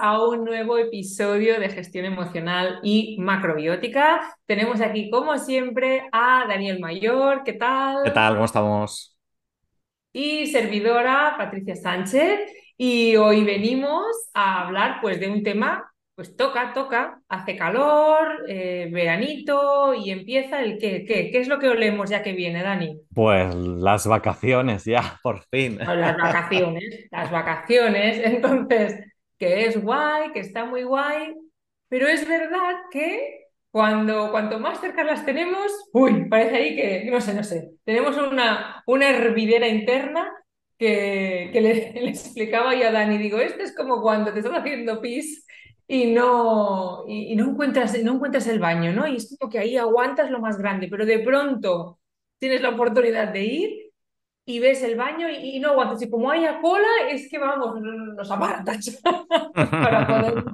A un nuevo episodio de gestión emocional y macrobiótica. Tenemos aquí, como siempre, a Daniel Mayor, ¿qué tal? ¿Qué tal? ¿Cómo estamos? Y servidora Patricia Sánchez. Y hoy venimos a hablar pues de un tema pues toca, toca, hace calor, eh, veranito y empieza el qué, qué, qué es lo que olemos ya que viene, Dani. Pues las vacaciones ya, por fin. Las vacaciones, las vacaciones, entonces, que es guay, que está muy guay, pero es verdad que cuando cuanto más cerca las tenemos, uy, parece ahí que, no sé, no sé, tenemos una, una hervidera interna que, que le, le, explicaba yo a Dani, digo, esto es como cuando te estás haciendo pis y no, y, no, encuentras, no encuentras el baño, ¿no? Y es como que ahí aguantas lo más grande, pero de pronto tienes la oportunidad de ir y ves el baño y, no aguantas. Y como haya cola, es que vamos, nos apartas para poder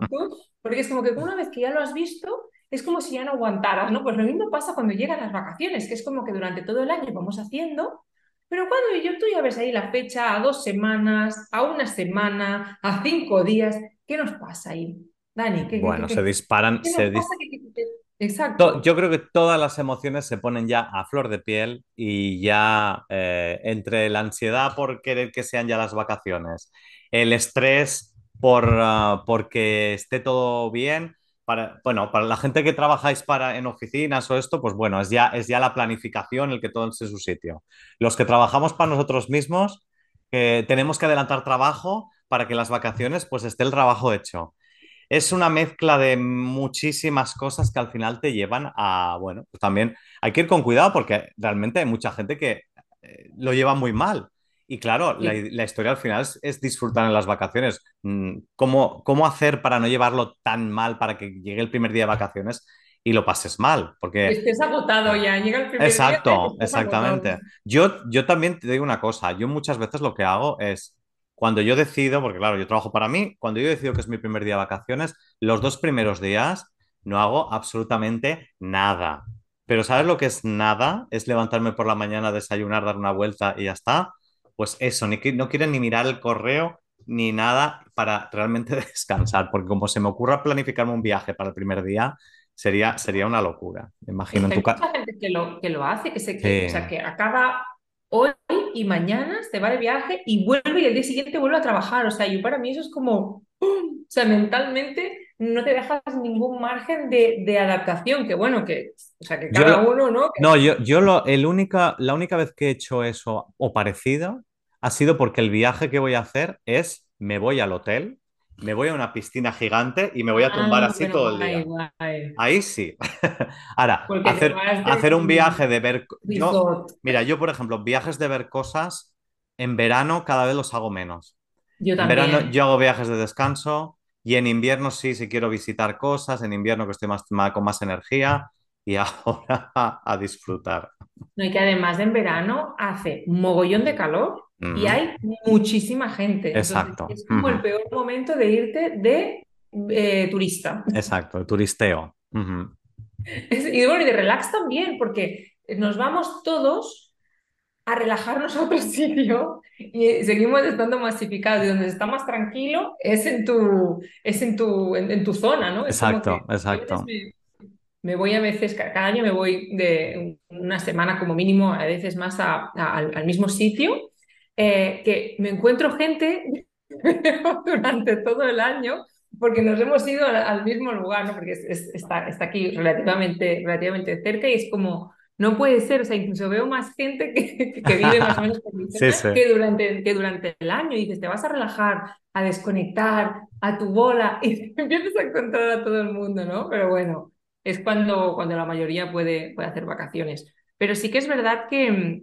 porque es como que una vez que ya lo has visto, es como si ya no aguantaras, ¿no? Pues lo mismo pasa cuando llegan las vacaciones, que es como que durante todo el año vamos haciendo, pero cuando yo, tú ya ves ahí la fecha a dos semanas, a una semana, a cinco días, ¿qué nos pasa ahí? bueno, se disparan. Exacto. Yo creo que todas las emociones se ponen ya a flor de piel y ya eh, entre la ansiedad por querer que sean ya las vacaciones, el estrés por uh, porque esté todo bien. Para, bueno, para la gente que trabajáis para, en oficinas o esto, pues bueno, es ya, es ya la planificación el que todo esté en su sitio. Los que trabajamos para nosotros mismos, eh, tenemos que adelantar trabajo para que las vacaciones pues esté el trabajo hecho es una mezcla de muchísimas cosas que al final te llevan a, bueno, pues también hay que ir con cuidado porque realmente hay mucha gente que eh, lo lleva muy mal. Y claro, la, historia al final es, disfrutar en las vacaciones. Mm, ¿Cómo, ¿Cómo hacer para no llevarlo tan mal para que llegue el primer día de vacaciones y lo pases mal? Porque... Estés agotado ya, llega el primer Exacto, día. Exacto, exactamente. Yo, yo también te digo una cosa, yo muchas veces lo que hago es cuando yo decido, porque claro, yo trabajo para mí, cuando yo decido que es mi primer día de vacaciones, los dos primeros días no hago absolutamente nada. Pero ¿sabes lo que es nada? Es levantarme por la mañana, desayunar, dar una vuelta y ya está. Pues eso, ni, no quieren ni mirar el correo ni nada para realmente descansar, porque como se me ocurra planificarme un viaje para el primer día, sería, sería una locura. imagino en tu. Hay gente que lo, que lo hace, que se que, o sea, que acaba hoy y mañana se va de viaje y vuelve y el día siguiente vuelve a trabajar. O sea, yo para mí eso es como, o sea, mentalmente no te dejas ningún margen de, de adaptación, que bueno, que, o sea, que cada uno, ¿no? No, yo, yo lo, el única, la única vez que he hecho eso o parecido ha sido porque el viaje que voy a hacer es, me voy al hotel, me voy a una piscina gigante y me voy a tumbar ah, así todo el día. Ahí sí. Ahora, hacer, hacer, un viaje de ver... mira, yo, por ejemplo, viajes de ver cosas, en verano cada vez los hago menos. Yo también. En verano yo hago viajes de descanso y en invierno sí, si quiero visitar cosas, en invierno que estoy más, con más energía y ahora a, disfrutar. No, y que además en verano hace mogollón de calor y hay muchísima gente. Exacto. es como el peor momento de irte de eh, turista. Exacto, turisteo. y bueno, y de relax también, porque nos vamos todos a relajarnos a otro sitio y seguimos estando masificados y donde está más tranquilo es en tu, es en tu, en, tu zona, ¿no? exacto, exacto. Me, voy a veces, cada año me voy de una semana como mínimo, a veces más al mismo sitio eh, que me encuentro gente durante todo el año porque nos hemos ido al, mismo lugar, ¿no? porque está, está, aquí relativamente, relativamente cerca y es como, no puede ser, o sea, incluso veo más gente que, que vive más o menos por mi zona Que, durante, que durante el año y dices, te vas a relajar, a desconectar, a tu bola y empiezas a encontrar a todo el mundo, ¿no? Pero bueno, es cuando, cuando la mayoría puede, puede hacer vacaciones. Pero sí que es verdad que,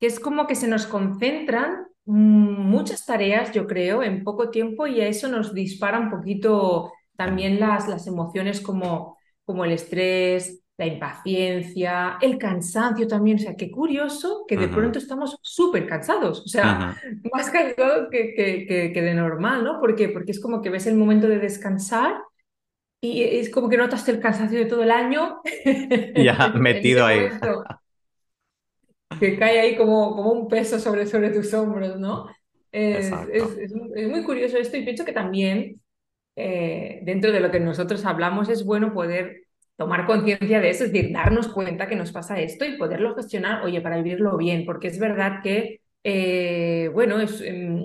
que es como que se nos concentran muchas tareas, yo creo, en poco tiempo y a eso nos dispara un poquito también las, las emociones como, como el estrés, la impaciencia, el cansancio también. O sea, qué curioso que de pronto estamos súper cansados. O sea, más cansados que, que, que, que de normal, ¿no? ¿Por qué? Porque es como que ves el momento de descansar y es como que notas el cansancio de todo el año Ya metido ahí. que cae ahí como, como un peso sobre, sobre tus hombros, ¿no? Es, es, Exacto. es, es muy curioso esto y pienso que también eh, dentro de lo que nosotros hablamos es bueno poder tomar conciencia de eso, es decir, darnos cuenta que nos pasa esto y poderlo gestionar, oye, para vivirlo bien, porque es verdad que, eh, bueno, es, em,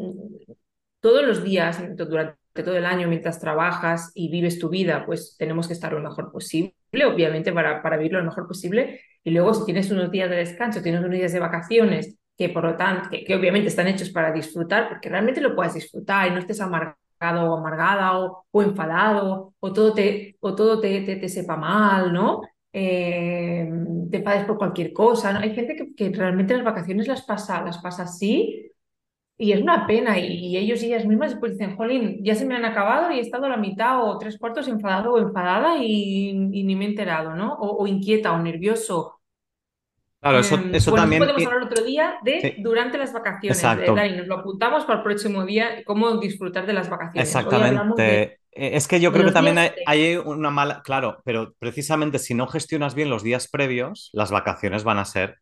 todos los días, durante todo el año, mientras trabajas y vives tu vida, pues tenemos que estar lo mejor posible, obviamente, para, para vivirlo lo mejor posible. Y luego, si tienes unos días de descanso, tienes unos días de vacaciones, que por lo tanto, que, obviamente están hechos para disfrutar, porque realmente lo puedas disfrutar y no estés amargado o amargada o, o enfadado o todo te, o todo te, te, sepa mal, ¿no? Eh, te pares por cualquier cosa. ¿no? Hay gente que, que realmente las vacaciones las pasa, las pasa así y es una pena, y, ellos y ellas mismas después dicen, jolín, ya se me han acabado y he estado a la mitad o tres cuartos enfadado o enfadada y, y ni me he enterado, ¿no? O, o inquieta o nervioso. Claro, eso, Eh, eso bueno, también... podemos hablar otro día de Sí, durante las vacaciones. Exacto. Dani, nos lo apuntamos para el próximo día, cómo disfrutar de las vacaciones. De, Exactamente. Eh, Es que yo creo que también hay, hay una mala, claro, pero precisamente si no gestionas bien los días previos, las vacaciones van a ser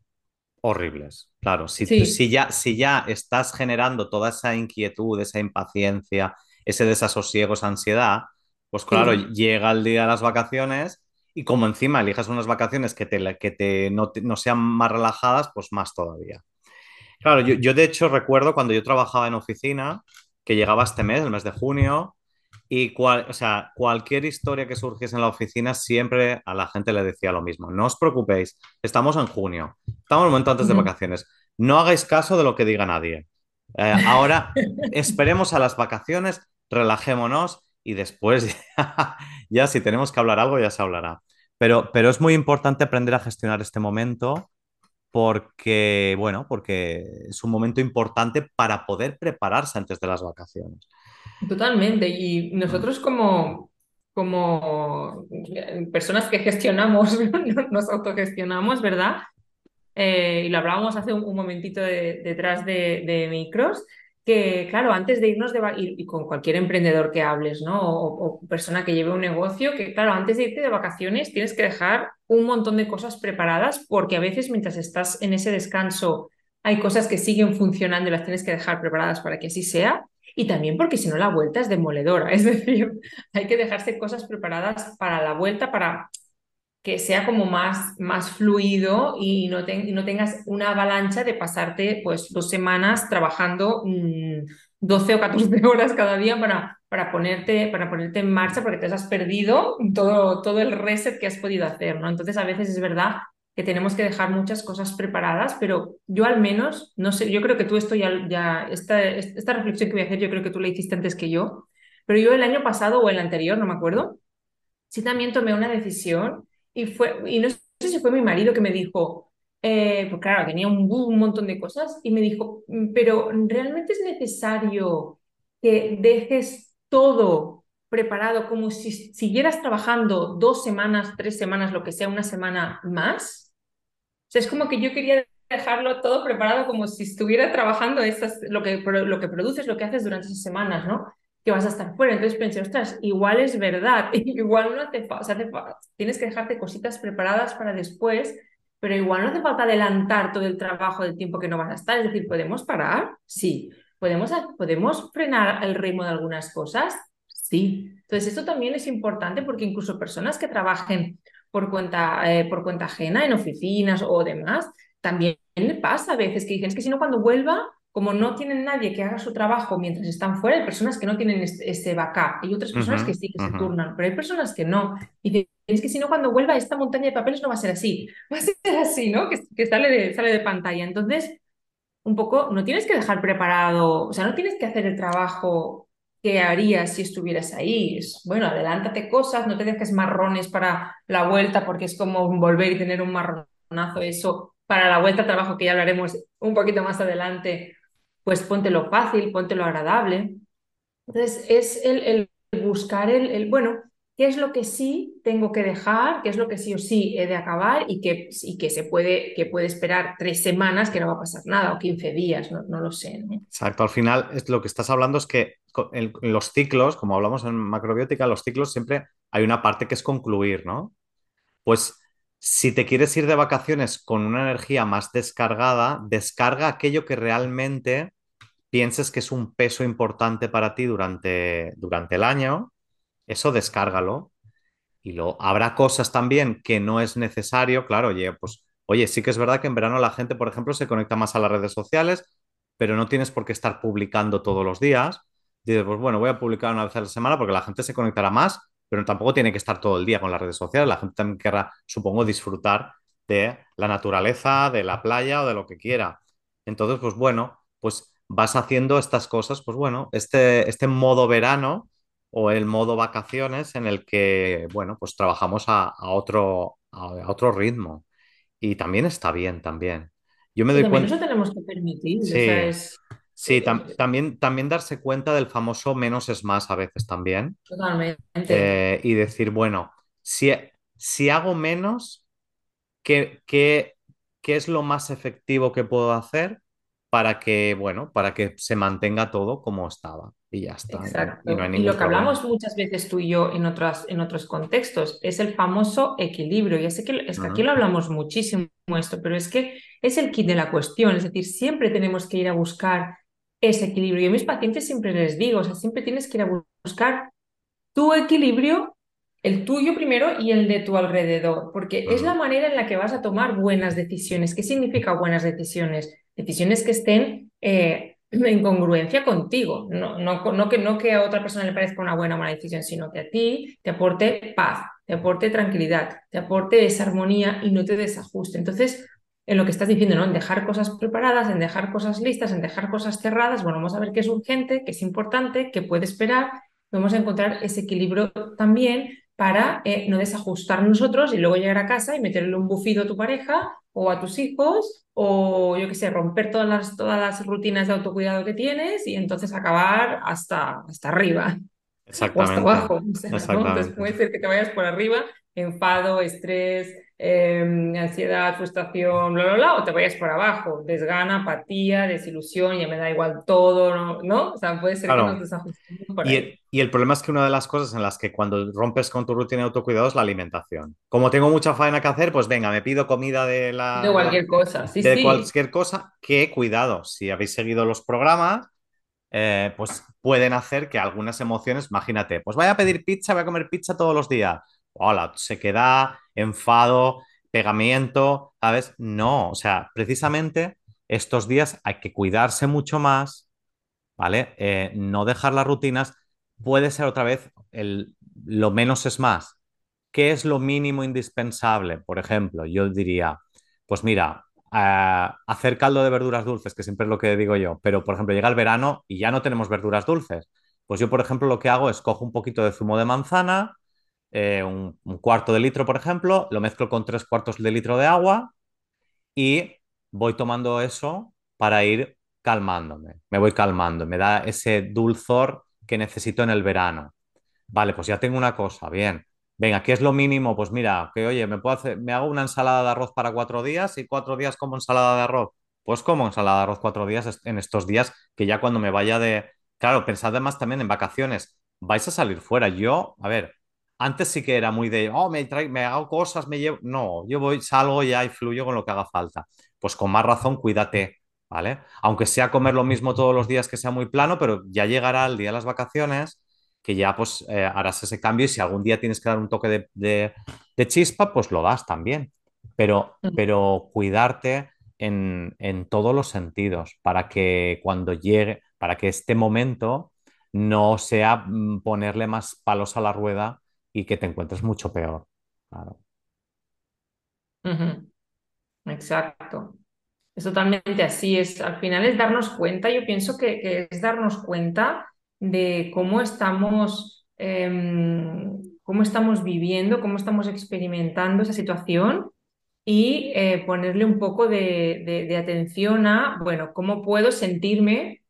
horribles. Claro, si, si ya, si ya estás generando toda esa inquietud, esa impaciencia, ese desasosiego, esa ansiedad, pues claro, sí, llega el día de las vacaciones y como encima elijas unas vacaciones que, te, que te, no, te- no sean más relajadas, pues más todavía. Claro, yo, yo de hecho recuerdo cuando yo trabajaba en oficina, que llegaba este mes, el mes de junio, y cual, o sea, cualquier historia que surgiese en la oficina, siempre a la gente le decía lo mismo. No os preocupéis, estamos en junio, estamos en el momento antes de vacaciones. No hagáis caso de lo que diga nadie. Eh, ahora esperemos a las vacaciones, relajémonos y después ya, ya si tenemos que hablar algo ya se hablará. Pero, pero es muy importante aprender a gestionar este momento porque, bueno, porque es un momento importante para poder prepararse antes de las vacaciones. Totalmente. Y nosotros como, como eh, personas que gestionamos, nos autogestionamos, ¿verdad? eh, y lo hablábamos hace un, un momentito de- detrás de, de micros, que claro, antes de irnos de y, y con cualquier emprendedor que hables, ¿no? O, o persona que lleve un negocio, que claro, antes de irte de vacaciones tienes que dejar un montón de cosas preparadas porque a veces mientras estás en ese descanso hay cosas que siguen funcionando y las tienes que dejar preparadas para que así sea. Y también porque si no la vuelta es demoledora, es decir, hay que dejarse cosas preparadas para la vuelta, para que sea como más, más fluido y no, tengas una avalancha de pasarte pues dos semanas trabajando mmm, 12 o 14 horas cada día para, para, ponerte, para ponerte en marcha porque te has perdido todo, todo el reset que has podido hacer, ¿no? Entonces a veces es verdad que tenemos que dejar muchas cosas preparadas, pero yo al menos, no sé, yo creo que tú esto ya, ya esta, esta reflexión que voy a hacer, yo creo que tú la hiciste antes que yo, pero yo el año pasado o el anterior, no me acuerdo, sí también tomé una decisión y fue, y no sé si fue mi marido que me dijo, eh, pues claro, tenía un, un montón de cosas y me dijo, "Mm, pero ¿realmente es necesario que dejes todo preparado como si siguieras trabajando dos semanas, tres semanas, lo que sea, una semana más? Es como que yo quería dejarlo todo preparado como si estuviera trabajando estas, lo, que, lo que produces, lo que haces durante esas semanas, ¿no? Que vas a estar fuera. Entonces pensé, ostras, igual es verdad, igual no hace falta, tienes que dejarte cositas preparadas para después, pero igual no hace falta adelantar todo el trabajo del tiempo que no vas a estar. Es decir, ¿podemos parar? Sí. ¿Podemos, ¿podemos frenar el ritmo de algunas cosas? Sí. Entonces, esto también es importante porque incluso personas que trabajen por cuenta, eh, por cuenta ajena en oficinas o demás, también le pasa a veces que dicen, es que si no cuando vuelva, como no tienen nadie que haga su trabajo mientras están fuera, hay personas que no tienen este backup, hay otras personas que sí que se turnan, pero hay personas que no. Y dicen, es que si no cuando vuelva esta montaña de papeles no va a ser así, va a ser así, ¿no? Que, que sale, de, sale de pantalla. Entonces, un poco, no tienes que dejar preparado, o sea, no tienes que hacer el trabajo que harías si estuvieras ahí. Bueno, adelántate cosas, no te dejes marrones para la vuelta, porque es como volver y tener un marronazo, eso para la vuelta al trabajo, que ya hablaremos un poquito más adelante, pues póntelo fácil, póntelo agradable. Entonces, es el, el buscar el, el, bueno, qué es lo que sí tengo que dejar, qué es lo que sí o sí he de acabar y que, que se puede, que puede esperar tres semanas que no va a pasar nada o 15 días, no, no lo sé. Exacto, al final es, lo que estás hablando es que los ciclos, como hablamos en macrobiótica, los ciclos siempre hay una parte que es concluir, ¿no? Pues si te quieres ir de vacaciones con una energía más descargada, descarga aquello que realmente pienses que es un peso importante para ti durante, durante el año, eso descárgalo. Y luego habrá cosas también que no es necesario, claro, oye, pues, oye, sí que es verdad que en verano la gente, por ejemplo, se conecta más a las redes sociales, pero no tienes por qué estar publicando todos los días. Dices, pues bueno, voy a publicar una vez a la semana porque la gente se conectará más, pero tampoco tiene que estar todo el día con las redes sociales. La gente también querrá, supongo, disfrutar de la naturaleza, de la playa o de lo que quiera. Entonces, pues bueno, pues vas haciendo estas cosas, pues bueno, este, este modo verano o el modo vacaciones en el que, bueno, pues trabajamos a, a otro, a, a otro ritmo. Y también está bien, también. Yo me doy también cuenta, eso tenemos que permitir, o sea, sí, es sí, tam- eh, también, también darse cuenta del famoso menos es más a veces también. totalmente. Eh, y decir, bueno, si, si hago menos, ¿qué, qué, qué es lo más efectivo que puedo hacer para que, bueno, para que se mantenga todo como estaba? Y ya está, y no lo que problema. hablamos muchas veces tú y yo en otras, en otros contextos es el famoso equilibrio. Ya sé que es que aquí lo hablamos muchísimo esto, pero es que es el kit de la cuestión. Es decir, siempre tenemos que ir a buscar ese equilibrio. Y a mis pacientes siempre les digo, o sea, siempre tienes que ir a buscar tu equilibrio, el tuyo primero y el de tu alrededor, porque es la manera en la que vas a tomar buenas decisiones. ¿Qué significa buenas decisiones? Decisiones que estén eh, en congruencia contigo, no, no, no, que, no que a otra persona le parezca una buena o mala decisión, sino que a ti te aporte paz, te aporte tranquilidad, te aporte esa armonía y no te desajuste. Entonces, en lo que estás diciendo, ¿no? En dejar cosas preparadas, en dejar cosas listas, en dejar cosas cerradas, bueno, vamos a ver qué es urgente, qué es importante, qué puede esperar Vamos a encontrar ese equilibrio también para eh, no desajustar nosotros y luego llegar a casa y meterle un bufido a tu pareja o a tus hijos o yo qué sé, romper todas las, todas las rutinas de autocuidado que tienes y entonces acabar hasta, hasta arriba o hasta abajo. O sea, ¿no? Entonces exactamente. puede ser que te vayas por arriba, enfado, estrés, eh, ansiedad, frustración, bla, bla, bla, o te vayas por abajo, desgana, apatía, desilusión, ya me da igual todo, ¿no? ¿no? O sea, puede ser que nos desajustemos por Y ahí. el, y el problema es que una de las cosas en las que cuando rompes con tu rutina de autocuidado es la alimentación. Como tengo mucha faena que hacer, pues venga, me pido comida de la, de la- cualquier cosa, sí, de sí. cualquier cosa, que cuidado, si habéis seguido los programas, eh, pues pueden hacer que algunas emociones, imagínate, pues voy a pedir pizza, voy a comer pizza todos los días. Hola, se queda enfado, pegamiento, ¿sabes? No, o sea, precisamente estos días hay que cuidarse mucho más ¿vale? Eh, no dejar las rutinas puede ser otra vez el, lo menos es más. ¿Qué es lo mínimo indispensable? Por ejemplo, yo diría, pues mira, eh, hacer caldo de verduras dulces, que siempre es lo que digo yo, pero por ejemplo llega el verano y ya no tenemos verduras dulces. Pues yo, por ejemplo, lo que hago es cojo un poquito de zumo de manzana, eh, un, cuarto de litro, por ejemplo, lo mezclo con tres cuartos de litro de agua y voy tomando eso para ir calmándome. Me voy calmando, me da ese dulzor que necesito en el verano. Vale, pues ya tengo una cosa, bien. Venga, ¿qué es lo mínimo? Pues mira, que oye, me puedo hacer, me hago una ensalada de arroz para cuatro días y cuatro días como ensalada de arroz. Pues como ensalada de arroz cuatro días en estos días que ya cuando me vaya de... Claro, pensad además también en vacaciones. Vais a salir fuera. Yo, a ver, antes sí que era muy de, oh, me, traigo, me hago cosas, me llevo... No, yo voy, salgo ya y fluyo con lo que haga falta. Pues con más razón, cuídate, ¿vale? Aunque sea comer lo mismo todos los días, que sea muy plano, pero ya llegará el día de las vacaciones que ya pues eh, harás ese cambio y si algún día tienes que dar un toque de, de, de chispa, pues lo das también. Pero, pero cuidarte en, en todos los sentidos para que cuando llegue, para que este momento no sea mm, ponerle más palos a la rueda y que te encuentres mucho peor. Claro. Exacto. Es totalmente así. Es, al final es darnos cuenta, yo pienso que, es darnos cuenta de cómo estamos, em, cómo estamos viviendo, cómo estamos experimentando esa situación y eh, ponerle un poco de, de de atención a, bueno, cómo puedo sentirme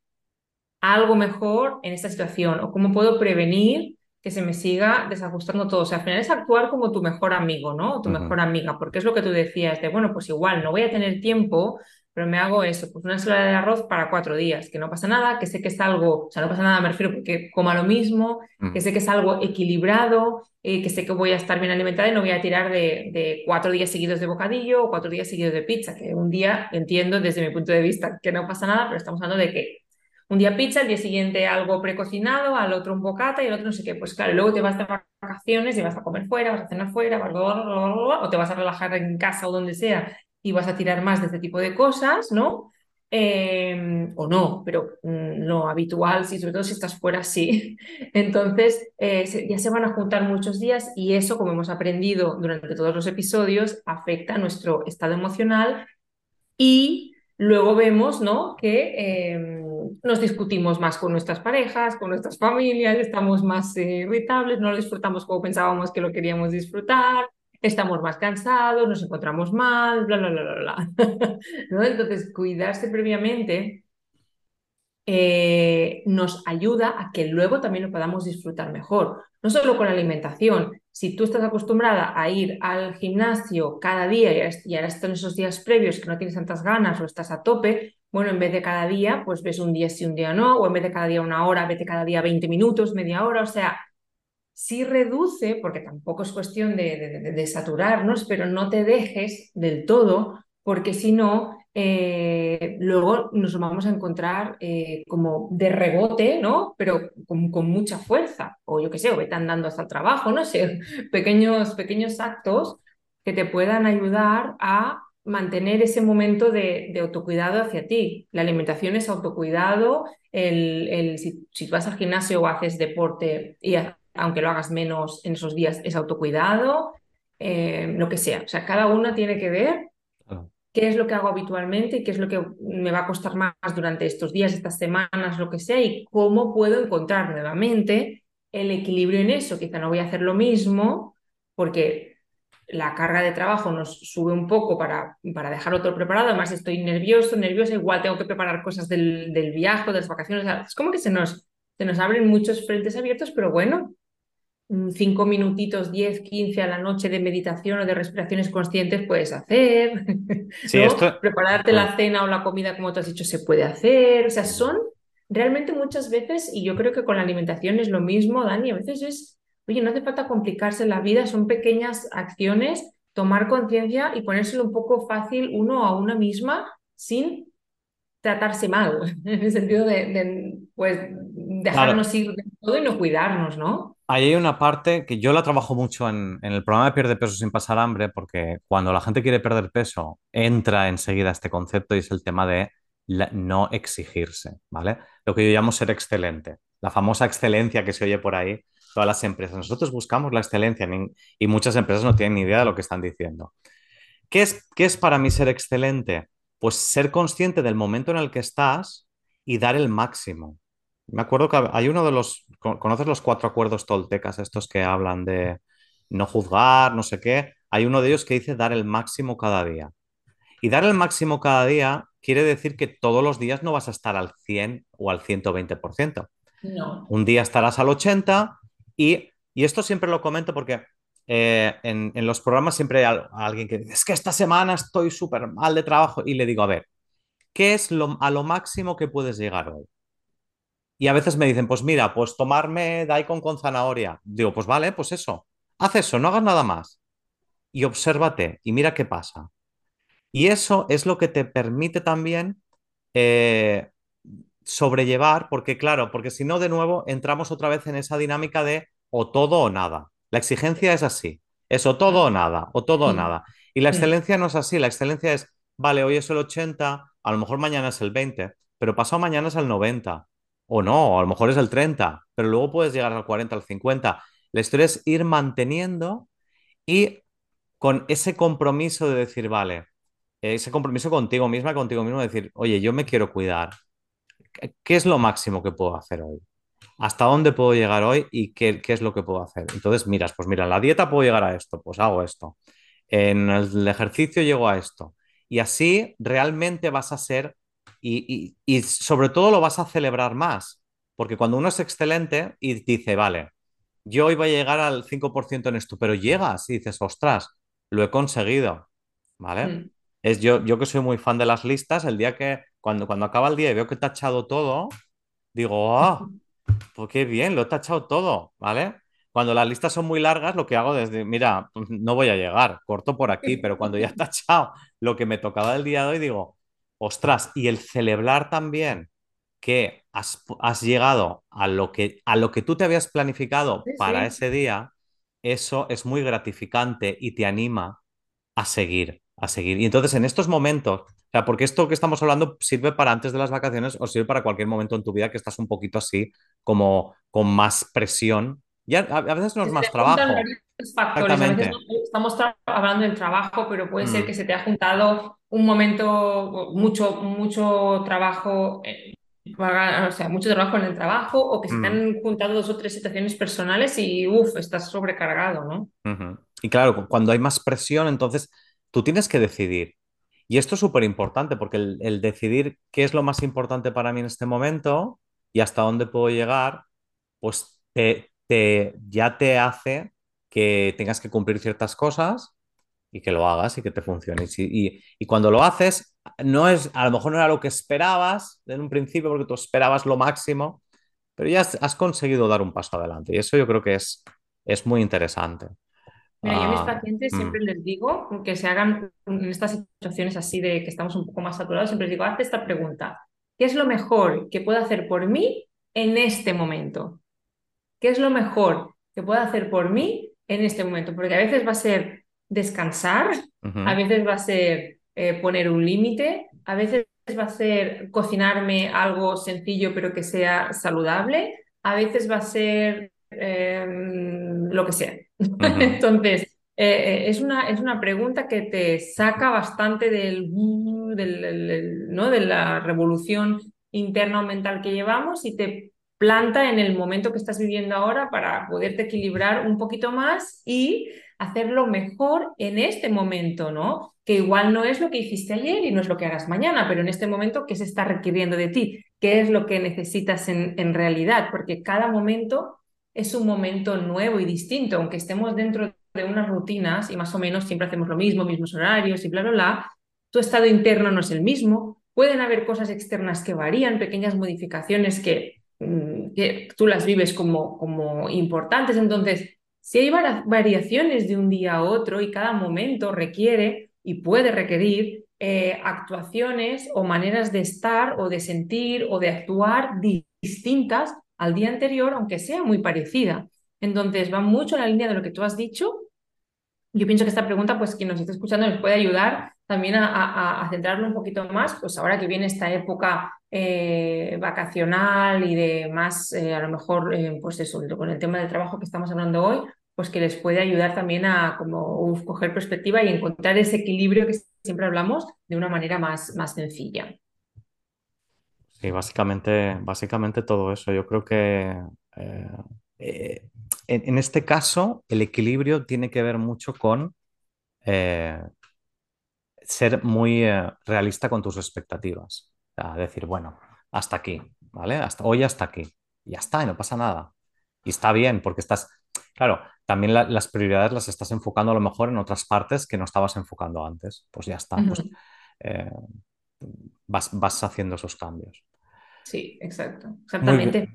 algo mejor en esta situación o cómo puedo prevenir. Que se me siga desajustando todo. O sea, al final es actuar como tu mejor amigo, ¿no? Tu mejor amiga, porque es lo que tú decías, de, bueno, pues igual no voy a tener tiempo, pero me hago eso, pues una ensalada de arroz para cuatro días, que no pasa nada, que sé que es algo, o sea, no pasa nada, me refiero porque coma lo mismo, que sé que es algo equilibrado, eh, que sé que voy a estar bien alimentada y no voy a tirar de, de cuatro días seguidos de bocadillo o cuatro días seguidos de pizza, que un día entiendo desde mi punto de vista que no pasa nada, pero estamos hablando de que un día pizza, el día siguiente algo precocinado, al otro un bocata y al otro no sé qué. Pues claro, luego te vas de vacaciones y vas a comer fuera, vas a cenar fuera, vas o te vas a relajar en casa o donde sea y vas a tirar más de este tipo de cosas, ¿no? Eh, o no, pero mm, lo habitual, sí, sobre todo si estás fuera, sí. Entonces, eh, ya se van a juntar muchos días y eso, como hemos aprendido durante todos los episodios, afecta a nuestro estado emocional y luego vemos, ¿no? Que eh, nos discutimos más con nuestras parejas, con nuestras familias, estamos más eh, irritables, no lo disfrutamos como pensábamos que lo queríamos disfrutar, estamos más cansados, nos encontramos mal, bla, bla, bla, bla, bla. ¿No? Entonces, cuidarse previamente eh, nos ayuda a que luego también lo podamos disfrutar mejor. No solo con la alimentación. Si tú estás acostumbrada a ir al gimnasio cada día y ahora- en esos días previos que no tienes tantas ganas o estás a tope, bueno, en vez de cada día, pues ves un día sí, un día no, o en vez de cada día una hora, vete cada día 20 minutos, media hora, o sea, sí reduce, porque tampoco es cuestión de, saturarnos, pero no te dejes del todo, porque si no, eh, luego nos vamos a encontrar eh, como de rebote, ¿no? Pero con, con mucha fuerza, o yo qué sé, o vete andando hasta el trabajo, no sé, pequeños, pequeños actos que te puedan ayudar a mantener ese momento de, de autocuidado hacia ti. La alimentación es autocuidado, el, el, si, si vas al gimnasio o haces deporte y aunque lo hagas menos en esos días, es autocuidado, eh, lo que sea. O sea, cada uno tiene que ver qué es lo que hago habitualmente y qué es lo que me va a costar más durante estos días, estas semanas, lo que sea, y cómo puedo encontrar nuevamente el equilibrio en eso. Quizá no voy a hacer lo mismo porque la carga de trabajo nos sube un poco para, para dejarlo todo preparado. Además, estoy nervioso, nerviosa, igual tengo que preparar cosas del, del viaje, de las vacaciones. O sea, es como que se nos, se nos abren muchos frentes abiertos, pero bueno, mm, cinco minutitos, 10, 15 a la noche de meditación o de respiraciones conscientes puedes hacer, Sí, ¿no? esto... Prepararte la cena o la comida, como tú has dicho, se puede hacer. O sea, son realmente muchas veces, y yo creo que con la alimentación es lo mismo, Dani, a veces es, oye, no hace falta complicarse la vida, son pequeñas acciones, tomar conciencia y ponérselo un poco fácil uno a una misma sin tratarse mal, en el sentido de, de, pues, Claro, dejarnos ir de todo y no cuidarnos, ¿no? Ahí hay una parte que yo la trabajo mucho en, en el programa de Pierde Peso sin pasar hambre, porque cuando la gente quiere perder peso, entra enseguida este concepto y es el tema de la- no exigirse, ¿vale? Lo que yo llamo ser excelente, la famosa excelencia que se oye por ahí, todas las empresas. Nosotros buscamos la excelencia y muchas empresas no tienen ni idea de lo que están diciendo. ¿Qué es, qué es para mí ser excelente? Pues ser consciente del momento en el que estás y dar el máximo. Me acuerdo que hay uno de los, ¿con- ¿conoces los cuatro acuerdos toltecas, estos que hablan de no juzgar, no sé qué? Hay uno de ellos que dice dar el máximo cada día. Y dar el máximo cada día quiere decir que todos los días no vas a estar al 100 o al 120%. No. Un día estarás al 80 y, y esto siempre lo comento porque eh, en, en los programas siempre hay al- alguien que dice, es que esta semana estoy súper mal de trabajo y le digo, a ver, ¿qué es lo, a lo máximo que puedes llegar hoy? Y a veces me dicen, pues mira, pues tomarme daikon con zanahoria. Digo, pues vale, pues eso. Haz eso, no hagas nada más. Y obsérvate y mira qué pasa. Y eso es lo que te permite también eh, sobrellevar, porque claro, porque si no, de nuevo, entramos otra vez en esa dinámica de o todo o nada. La exigencia es así, es o todo o nada, o todo o Mm, nada. Y la mm, excelencia no es así, la excelencia es, vale, hoy es el 80, a lo mejor mañana es el 20, pero pasado mañana es el 90, o no, a lo mejor es el 30, pero luego puedes llegar al 40, al 50. La historia es ir manteniendo y con ese compromiso de decir, vale, ese compromiso contigo misma, contigo mismo, de decir, oye, yo me quiero cuidar. ¿Qué es lo máximo que puedo hacer hoy? ¿Hasta dónde puedo llegar hoy y qué, qué es lo que puedo hacer? Entonces, miras, pues mira, en la dieta puedo llegar a esto, pues hago esto. En el ejercicio llego a esto. Y así realmente vas a ser y, y, y sobre todo lo vas a celebrar más. Porque cuando uno es excelente y dice, vale, yo iba a llegar al 5% en esto, pero llegas y dices, ostras, lo he conseguido, ¿vale? Mm. Es yo, yo que soy muy fan de las listas, el día que, cuando, cuando acaba el día y veo que he tachado todo, digo, ah, pues qué bien, lo he tachado todo, ¿vale? Cuando las listas son muy largas, lo que hago es, mira, pues no voy a llegar, corto por aquí, pero cuando ya he tachado lo que me tocaba el día de hoy, digo, ostras, y el celebrar también que has, has llegado a lo que, a lo que tú te habías planificado Sí, para sí. ese día, eso es muy gratificante y te anima a seguir, a seguir. Y entonces en estos momentos, sea, porque esto que estamos hablando sirve para antes de las vacaciones o sirve para cualquier momento en tu vida que estás un poquito así, como con más presión. Ya a, a veces no es se más te trabajo, factores. A veces estamos hablando del trabajo, pero puede ser Mm, que se te ha juntado un momento, mucho, mucho trabajo, eh, o sea, mucho trabajo en el trabajo, o que se te mm, han juntado dos o tres situaciones personales y uff, estás sobrecargado, ¿no? ujú. Y claro, cu- cuando hay más presión, entonces tú tienes que decidir. Y esto es súper importante porque el, decidir qué es lo más importante para mí en este momento y hasta dónde puedo llegar, pues te, ya te hace que tengas que cumplir ciertas cosas y que lo hagas y que te funcione. Y cuando lo haces, no es, a lo mejor no era lo que esperabas en un principio porque tú esperabas lo máximo, pero ya has, has conseguido dar un paso adelante y eso yo creo que es, es muy interesante. Mira, yo a mis Ah, pacientes mm, siempre les digo que se hagan en estas situaciones así de que estamos un poco más saturados, siempre les digo, hazte esta pregunta. ¿Qué es lo mejor que puedo hacer por mí en este momento? ¿Qué es lo mejor que puedo hacer por mí en este momento? Porque a veces va a ser descansar, a veces va a ser eh, poner un límite, a veces va a ser cocinarme algo sencillo pero que sea saludable, a veces va a ser eh, lo que sea. Entonces, eh, eh, es una, es una pregunta que te saca bastante del, ¿no? de la revolución interna o mental que llevamos y te planta en el momento que estás viviendo ahora para poderte equilibrar un poquito más y hacerlo mejor en este momento, ¿no? Que igual no es lo que hiciste ayer y no es lo que hagas mañana, pero en este momento, ¿qué se está requiriendo de ti? ¿Qué es lo que necesitas en, en realidad? Porque cada momento es un momento nuevo y distinto, aunque estemos dentro de unas rutinas y más o menos siempre hacemos lo mismo, mismos horarios y bla, bla, bla, tu estado interno no es el mismo, pueden haber cosas externas que varían, pequeñas modificaciones que, mm, que tú las vives como, como importantes, entonces, si hay variaciones de un día a otro y cada momento requiere y puede requerir eh, actuaciones o maneras de estar o de sentir o de actuar distintas al día anterior, aunque sea muy parecida. Entonces, va mucho en la línea de lo que tú has dicho. Yo pienso que esta pregunta, pues quien nos esté escuchando nos puede ayudar también a, centrarlo un poquito más, pues ahora que viene esta época eh, vacacional y de más, eh, a lo mejor, eh, pues eso, con el tema del trabajo que estamos hablando hoy, pues que les puede ayudar también a como coger perspectiva y encontrar ese equilibrio que siempre hablamos de una manera más, más sencilla. Sí, básicamente, básicamente todo eso. Yo creo que eh, eh, en, en este caso el equilibrio tiene que ver mucho con eh, ser muy realista con tus expectativas. O sea, decir, bueno, hasta aquí, ¿vale? Hasta, hoy hasta aquí. Y ya está, y no pasa nada. Y está bien, porque estás, claro, también la- las prioridades las estás enfocando a lo mejor en otras partes que no estabas enfocando antes. Pues ya está, pues eh, vas, vas haciendo esos cambios. Sí, exacto, exactamente.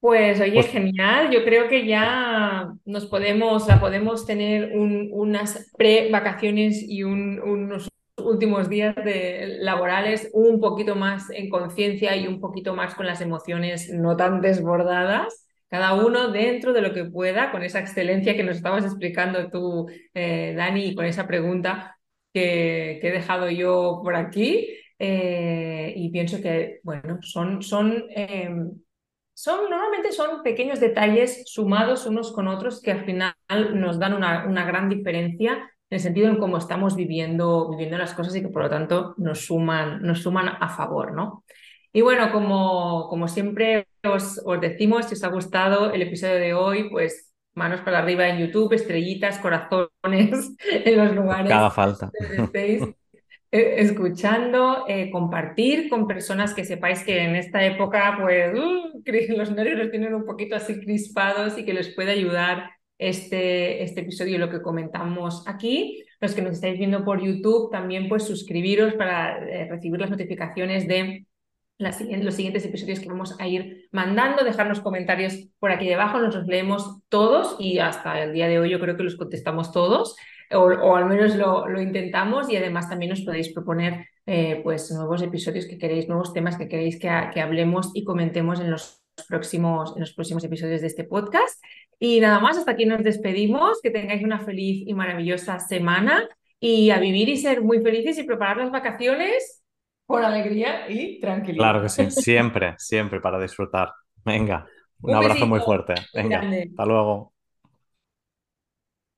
Pues oye, Pues genial. Yo creo que ya nos podemos, la podemos tener un- unas pre-vacaciones y un- unos últimos días de, laborales un poquito más en conciencia y un poquito más con las emociones no tan desbordadas. Cada uno dentro de lo que pueda, con esa excelencia que nos estabas explicando tú, eh, Dani, y con esa pregunta que, he dejado yo por aquí. Eh, y pienso que, bueno, son, son em, son, normalmente son pequeños detalles sumados unos con otros que al final nos dan una, una gran diferencia en el sentido en cómo estamos viviendo, viviendo las cosas y que por lo tanto nos suman, nos suman a favor, ¿no? Y bueno, como, como siempre os, os decimos, si os ha gustado el episodio de hoy, pues manos para arriba en YouTube, estrellitas, corazones en los lugares falta. donde estéis. eh, escuchando, eh, compartir con personas que sepáis que en esta época, pues, uh, los nervios los tienen un poquito así crispados y que les puede ayudar este, este episodio y lo que comentamos aquí. Los que nos estáis viendo por YouTube, también pues suscribiros para eh, recibir las notificaciones de los siguientes episodios que vamos a ir mandando, dejarnos comentarios por aquí debajo, nos los leemos todos y hasta el día de hoy yo creo que los contestamos todos o, al menos lo, lo, intentamos y además también os podéis proponer eh, pues nuevos episodios que queréis, nuevos temas que queréis que, que hablemos y comentemos en los próximos, en los próximos episodios de este podcast. Y nada más, hasta aquí nos despedimos, que tengáis una feliz y maravillosa semana y a vivir y ser muy felices y preparar las vacaciones con alegría y tranquilidad. Claro que sí, siempre, siempre para disfrutar. Venga, un, abrazo muy fuerte. Venga, hasta luego.